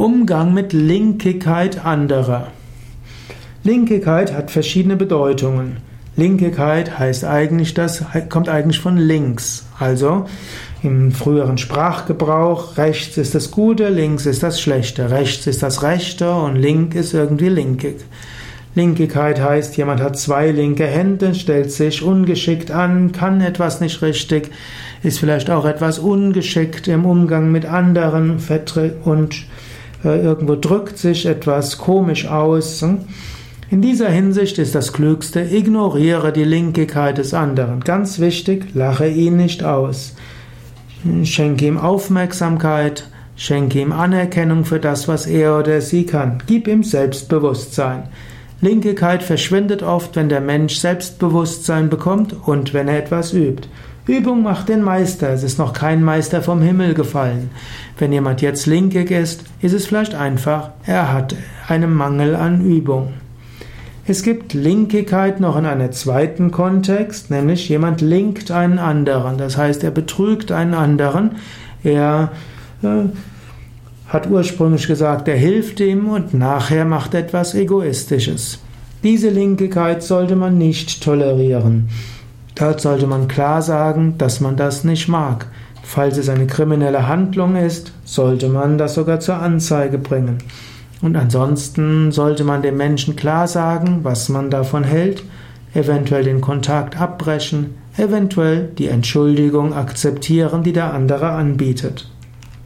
Umgang mit Linkigkeit anderer. Linkigkeit hat verschiedene Bedeutungen. Linkigkeit heißt eigentlich, das kommt eigentlich von links. Also im früheren Sprachgebrauch, rechts ist das Gute, links ist das Schlechte. Rechts ist das Rechte und link ist irgendwie linkig. Linkigkeit heißt, jemand hat zwei linke Hände, stellt sich ungeschickt an, kann etwas nicht richtig, ist vielleicht auch etwas ungeschickt im Umgang mit anderen und irgendwo drückt sich etwas komisch aus. Hm? In dieser Hinsicht ist das Klügste, ignoriere die Linkigkeit des anderen. Ganz wichtig, lache ihn nicht aus. Schenke ihm Aufmerksamkeit, schenke ihm Anerkennung für das, was er oder sie kann. Gib ihm Selbstbewusstsein. Linkigkeit verschwindet oft, wenn der Mensch Selbstbewusstsein bekommt und wenn er etwas übt. Übung macht den Meister, es ist noch kein Meister vom Himmel gefallen. Wenn jemand jetzt linkig ist, ist es vielleicht einfach, er hat einen Mangel an Übung. Es gibt Linkigkeit noch in einem zweiten Kontext, nämlich jemand linkt einen anderen, das heißt, er betrügt einen anderen, er äh, hat ursprünglich gesagt, er hilft ihm und nachher macht etwas Egoistisches. Diese Linkigkeit sollte man nicht tolerieren. Dort sollte man klar sagen, dass man das nicht mag. Falls es eine kriminelle Handlung ist, sollte man das sogar zur Anzeige bringen. Und ansonsten sollte man dem Menschen klar sagen, was man davon hält, eventuell den Kontakt abbrechen, eventuell die Entschuldigung akzeptieren, die der andere anbietet.